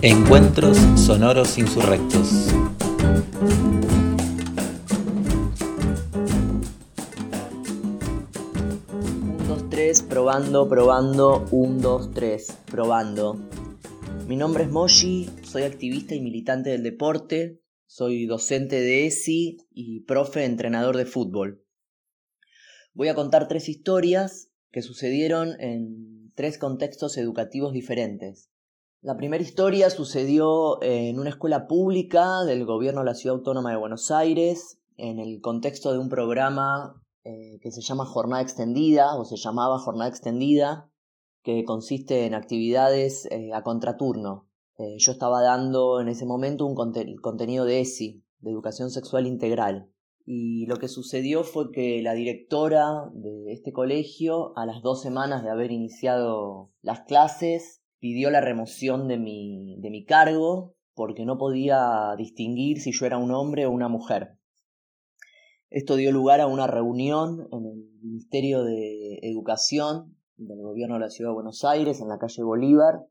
Encuentros sonoros insurrectos. Un, dos, tres, probando, probando, un, dos, tres, probando. Mi nombre es Moshi, soy activista y militante del deporte, soy docente de ESI y profe entrenador de fútbol. Voy a contar tres historias que sucedieron en tres contextos educativos diferentes. La primera historia sucedió en una escuela pública del gobierno de la Ciudad Autónoma de Buenos Aires, en el contexto de un programa eh, que se llama Jornada Extendida, o se llamaba Jornada Extendida, que consiste en actividades eh, a contraturno. Eh, yo estaba dando en ese momento un contenido de ESI, de Educación Sexual Integral. Y lo que sucedió fue que la directora de este colegio, a las dos semanas de haber iniciado las clases, pidió la remoción de mi, de mi cargo porque no podía distinguir si yo era un hombre o una mujer. Esto dio lugar a una reunión en el Ministerio de Educación del Gobierno de la Ciudad de Buenos Aires, en la calle Bolívar,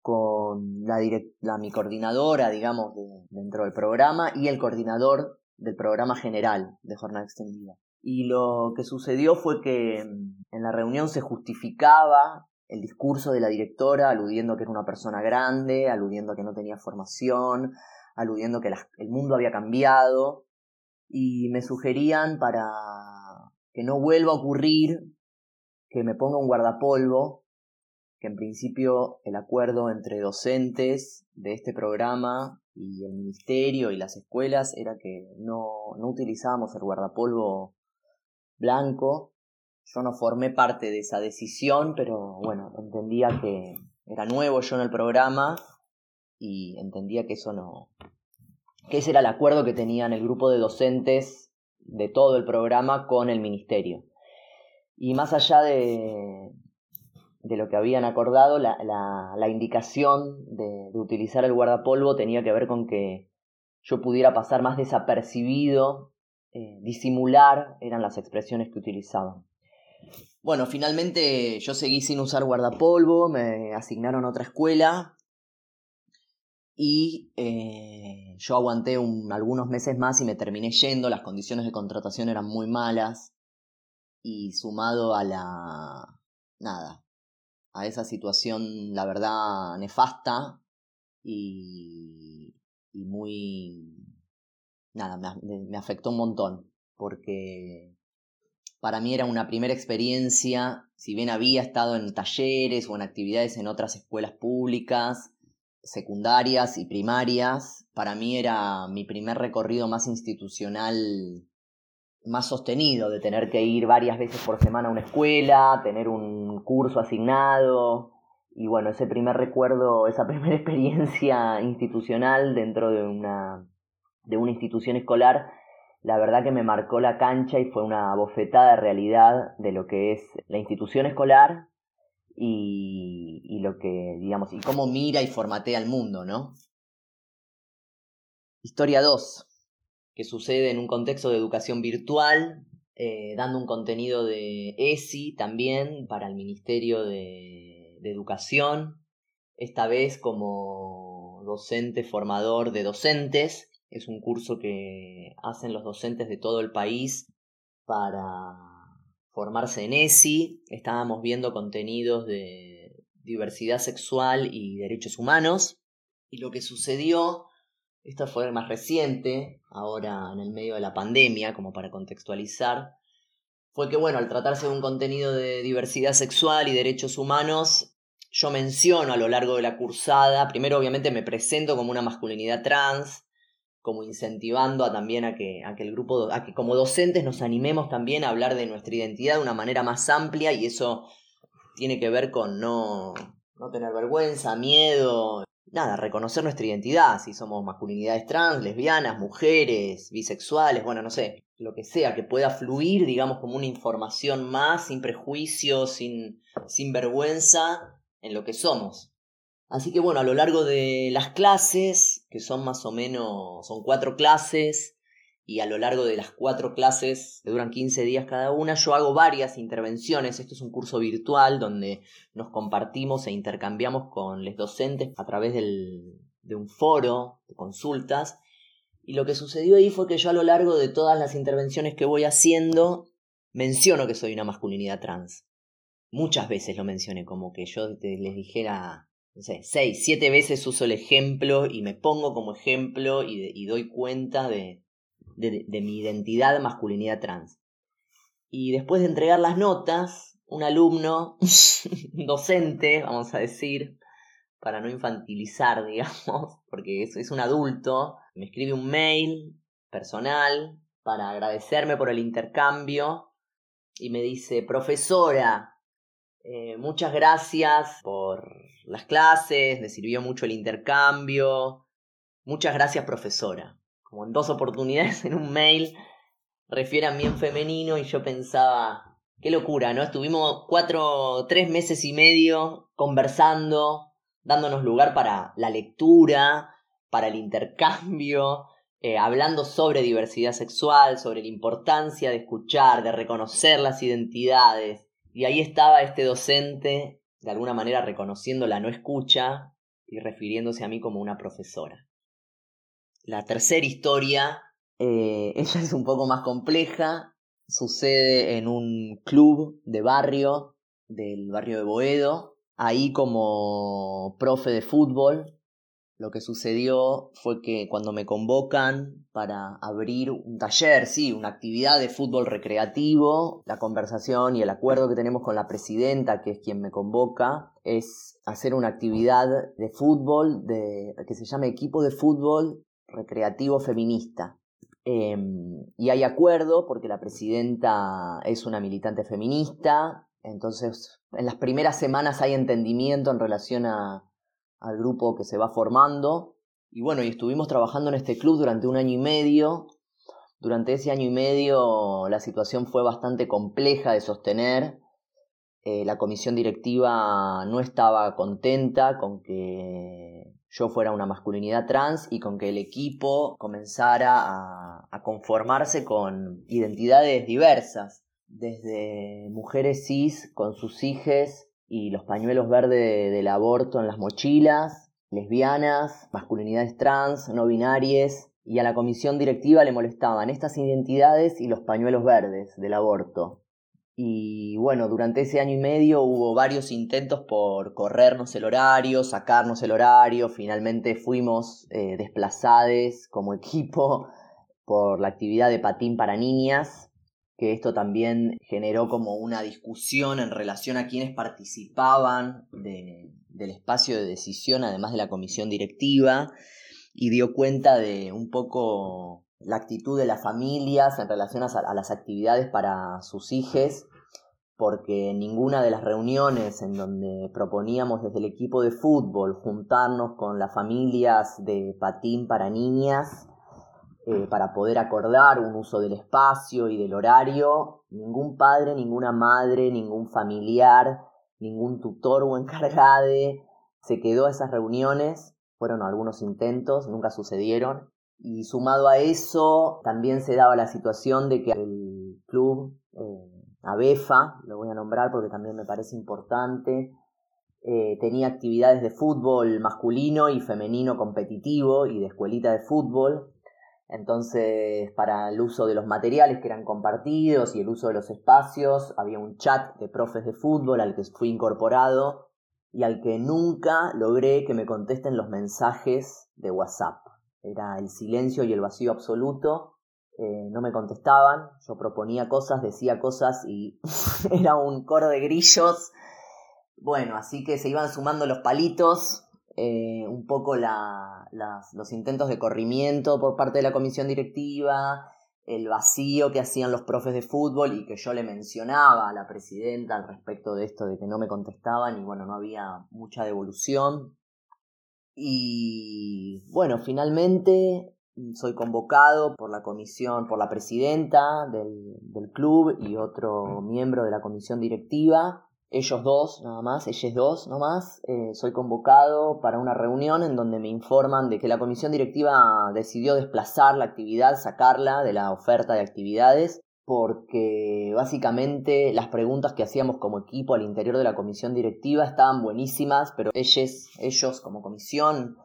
con la, mi coordinadora, digamos, dentro del programa y el coordinador del programa general de jornada extendida. Y lo que sucedió fue que mm, en la reunión se justificaba el discurso de la directora aludiendo que era una persona grande, aludiendo que no tenía formación, aludiendo que el mundo había cambiado y me sugerían para que no vuelva a ocurrir que me ponga un guardapolvo, que en principio el acuerdo entre docentes de este programa y el ministerio y las escuelas era que no, no utilizábamos el guardapolvo blanco, yo no formé parte de esa decisión, pero bueno, entendía que era nuevo yo en el programa y entendía que eso no. que ese era el acuerdo que tenían el grupo de docentes de todo el programa con el ministerio. Y más allá de, de lo que habían acordado, la, la, indicación de, utilizar el guardapolvo tenía que ver con que yo pudiera pasar más desapercibido, eh, disimular, eran las expresiones que utilizaban. Bueno, finalmente yo seguí sin usar guardapolvo, me asignaron otra escuela y eh, yo aguanté algunos meses más y me terminé yendo, las condiciones de contratación eran muy malas y sumado a la... nada, a esa situación, la verdad, nefasta y, y muy... nada, me afectó un montón porque para mí era una primera experiencia, si bien había estado en talleres o en actividades en otras escuelas públicas, secundarias y primarias, para mí era mi primer recorrido más institucional, más sostenido, de tener que ir varias veces por semana a una escuela, tener un curso asignado. Y bueno, ese primer recuerdo, esa primera experiencia institucional dentro de una, de una institución escolar, la verdad que me marcó la cancha y fue una bofetada de realidad de lo que es la institución escolar y, y lo que, digamos, y cómo mira y formatea el mundo, ¿no? Historia 2, que sucede en un contexto de educación virtual, eh, dando un contenido de ESI también para el Ministerio de, de Educación, esta vez como docente formador de docentes es un curso que hacen los docentes de todo el país para formarse en ESI. Estábamos viendo contenidos de diversidad sexual y derechos humanos. Y lo que sucedió, esto fue más reciente, ahora en el medio de la pandemia, como para contextualizar, fue que, bueno, al tratarse de un contenido de diversidad sexual y derechos humanos, yo menciono a lo largo de la cursada, primero obviamente me presento como una masculinidad trans, como incentivando a también a que, a que el grupo, a que como docentes nos animemos también a hablar de nuestra identidad de una manera más amplia y eso tiene que ver con no, no tener vergüenza, miedo, nada, reconocer nuestra identidad, si somos masculinidades trans, lesbianas, mujeres, bisexuales, bueno, no sé, lo que sea, que pueda fluir, digamos, como una información más, sin prejuicios, sin, sin vergüenza en lo que somos. Así que bueno, a lo largo de las clases, que son más o menos, son cuatro clases, y a lo largo de las cuatro clases, que duran 15 días cada una, yo hago varias intervenciones. Esto es un curso virtual donde nos compartimos e intercambiamos con los docentes a través de un foro de consultas. Y lo que sucedió ahí fue que yo a lo largo de todas las intervenciones que voy haciendo menciono que soy una masculinidad trans. Muchas veces lo mencioné, como que yo les dijera, no sé, seis, siete veces uso el ejemplo y me pongo como ejemplo y doy cuenta de, de, mi identidad de masculinidad trans. Y después de entregar las notas, un alumno, docente, vamos a decir, para no infantilizar, digamos, porque es, es un adulto, me escribe un mail personal para agradecerme por el intercambio y me dice, profesora, eh, muchas gracias por las clases, me sirvió mucho el intercambio, muchas gracias profesora como en dos oportunidades en un mail, refiere a mí en femenino y yo pensaba, qué locura, ¿no? Estuvimos cuatro, tres meses y medio conversando, dándonos lugar para la lectura, para el intercambio, eh, hablando sobre diversidad sexual, sobre la importancia de escuchar, de reconocer las identidades. Y ahí estaba este docente, de alguna manera reconociendo la no escucha y refiriéndose a mí como una profesora. La tercera historia, eh, es un poco más compleja, sucede en un club de barrio, del barrio de Boedo, ahí como profe de fútbol. Lo que sucedió fue que cuando me convocan para abrir un taller, sí, una actividad de fútbol recreativo, la conversación y el acuerdo que tenemos con la presidenta, que es quien me convoca, es hacer una actividad de fútbol de, que se llama equipo de fútbol recreativo feminista. Em, y hay acuerdo porque la presidenta es una militante feminista, entonces en las primeras semanas hay entendimiento en relación a, al grupo que se va formando. Y bueno, y estuvimos trabajando en este club durante un año y medio. Durante ese año y medio la situación fue bastante compleja de sostener. Eh, la comisión directiva no estaba contenta con que yo fuera una masculinidad trans y con que el equipo comenzara a, conformarse con identidades diversas, desde mujeres cis con sus hijes y los pañuelos verdes del aborto en las mochilas, lesbianas, masculinidades trans, no binarias, y a la comisión directiva le molestaban estas identidades y los pañuelos verdes del aborto. Y bueno, durante ese año y medio hubo varios intentos por corrernos el horario, sacarnos el horario. Finalmente fuimos eh, desplazados como equipo por la actividad de patín para niñas, que esto también generó como una discusión en relación a quienes participaban del espacio de decisión, además de la comisión directiva, y dio cuenta de un poco la actitud de las familias en relación a, las actividades para sus hijos, porque ninguna de las reuniones en donde proponíamos desde el equipo de fútbol juntarnos con las familias de patín para niñas, eh, para poder acordar un uso del espacio y del horario, ningún padre, ninguna madre, ningún familiar, ningún tutor o encargado se quedó a esas reuniones, fueron algunos intentos, nunca sucedieron, y sumado a eso, también se daba la situación de que el club, eh, ABEFA, lo voy a nombrar porque también me parece importante, eh, tenía actividades de fútbol masculino y femenino competitivo y de escuelita de fútbol. Entonces, para el uso de los materiales que eran compartidos y el uso de los espacios, había un chat de profes de fútbol al que fui incorporado y al que nunca logré que me contesten los mensajes de WhatsApp. Era el silencio y el vacío absoluto. Eh, no me contestaban, yo proponía cosas, decía cosas y era un coro de grillos. Bueno, así que se iban sumando los palitos, eh, un poco los intentos de corrimiento por parte de la comisión directiva, el vacío que hacían los profes de fútbol y que yo le mencionaba a la presidenta al respecto de esto de que no me contestaban y bueno, no había mucha devolución. Y bueno, finalmente soy convocado por la comisión, por la presidenta del, club y otro miembro de la comisión directiva. Ellos dos, nada más, ellos dos, nada más, eh, soy convocado para una reunión en donde me informan de que la comisión directiva decidió desplazar la actividad, sacarla de la oferta de actividades, porque básicamente las preguntas que hacíamos como equipo al interior de la comisión directiva estaban buenísimas, pero ellos, ellos como comisión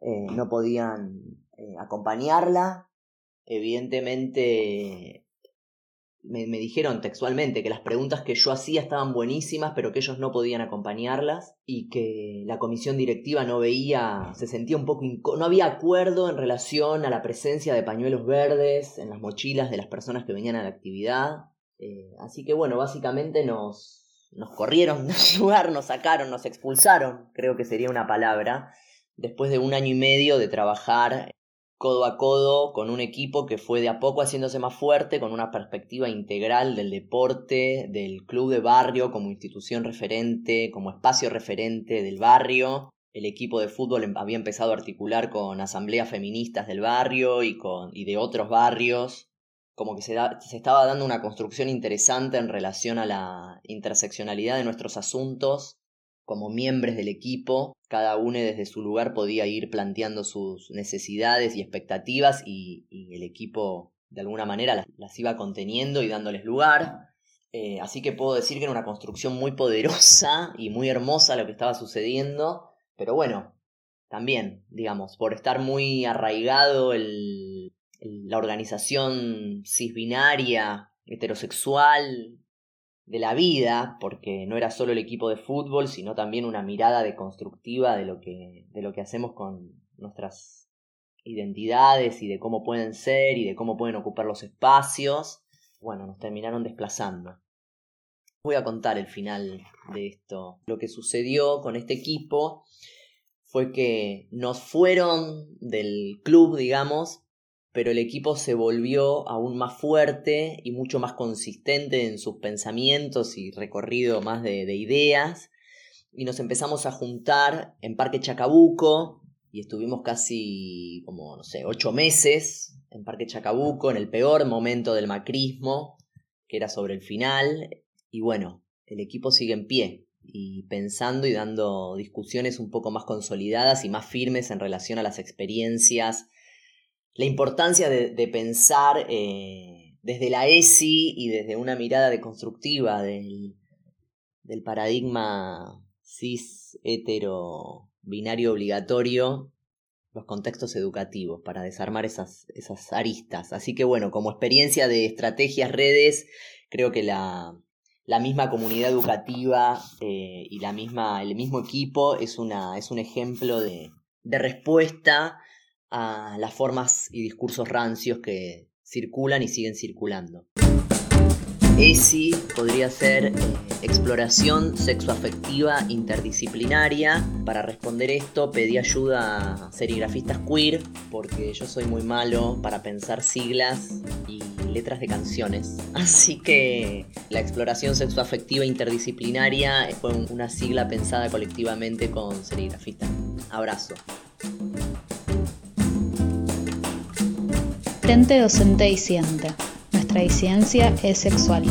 eh, no podían eh, acompañarla. Evidentemente me, dijeron textualmente que las preguntas que yo hacía estaban buenísimas, pero que ellos no podían acompañarlas y que la comisión directiva no veía, se sentía un poco, no había acuerdo en relación a la presencia de pañuelos verdes en las mochilas de las personas que venían a la actividad. Eh, así que bueno, básicamente nos, nos corrieron del lugar, nos sacaron, nos expulsaron, creo que sería una palabra, después de un año y medio de trabajar codo a codo con un equipo que fue de a poco haciéndose más fuerte, con una perspectiva integral del deporte, del club de barrio como institución referente, como espacio referente del barrio. El equipo de fútbol em, había empezado a articular con asambleas feministas del barrio y, con, y de otros barrios. Como que se, se estaba dando una construcción interesante en relación a la interseccionalidad de nuestros asuntos como miembros del equipo, cada uno desde su lugar podía ir planteando sus necesidades y expectativas y, el equipo de alguna manera las, iba conteniendo y dándoles lugar. Eh, así que puedo decir que era una construcción muy poderosa y muy hermosa lo que estaba sucediendo, pero bueno, también, digamos, por estar muy arraigado el, la organización cisbinaria, heterosexual, de la vida, porque no era solo el equipo de fútbol, sino también una mirada deconstructiva de lo que, de lo que hacemos con nuestras identidades y de cómo pueden ser y de cómo pueden ocupar los espacios. Bueno, nos terminaron desplazando. Voy a contar el final de esto. Lo que sucedió con este equipo fue que nos fueron del club, digamos, pero el equipo se volvió aún más fuerte y mucho más consistente en sus pensamientos y recorrido más de, ideas. Y nos empezamos a juntar en Parque Chacabuco y estuvimos casi como, no sé, ocho meses en Parque Chacabuco, en el peor momento del macrismo, que era sobre el final. Y bueno, el equipo sigue en pie y pensando y dando discusiones un poco más consolidadas y más firmes en relación a las experiencias la importancia de, pensar eh, desde la ESI y desde una mirada deconstructiva del, del paradigma cis hetero binario obligatorio los contextos educativos para desarmar esas, esas aristas. Así que bueno, como experiencia de estrategias redes, creo que la, la misma comunidad educativa eh, y la misma, el mismo equipo es, una, es un ejemplo de, de respuesta a las formas y discursos rancios que circulan y siguen circulando. ESI podría ser eh, exploración sexoafectiva interdisciplinaria. Para responder esto pedí ayuda a serigrafistas queer porque yo soy muy malo para pensar siglas y letras de canciones. Así que la exploración sexoafectiva interdisciplinaria fue una sigla pensada colectivamente con serigrafistas. Abrazo. Docente Docente Disiente. Nuestra disidencia es sexual.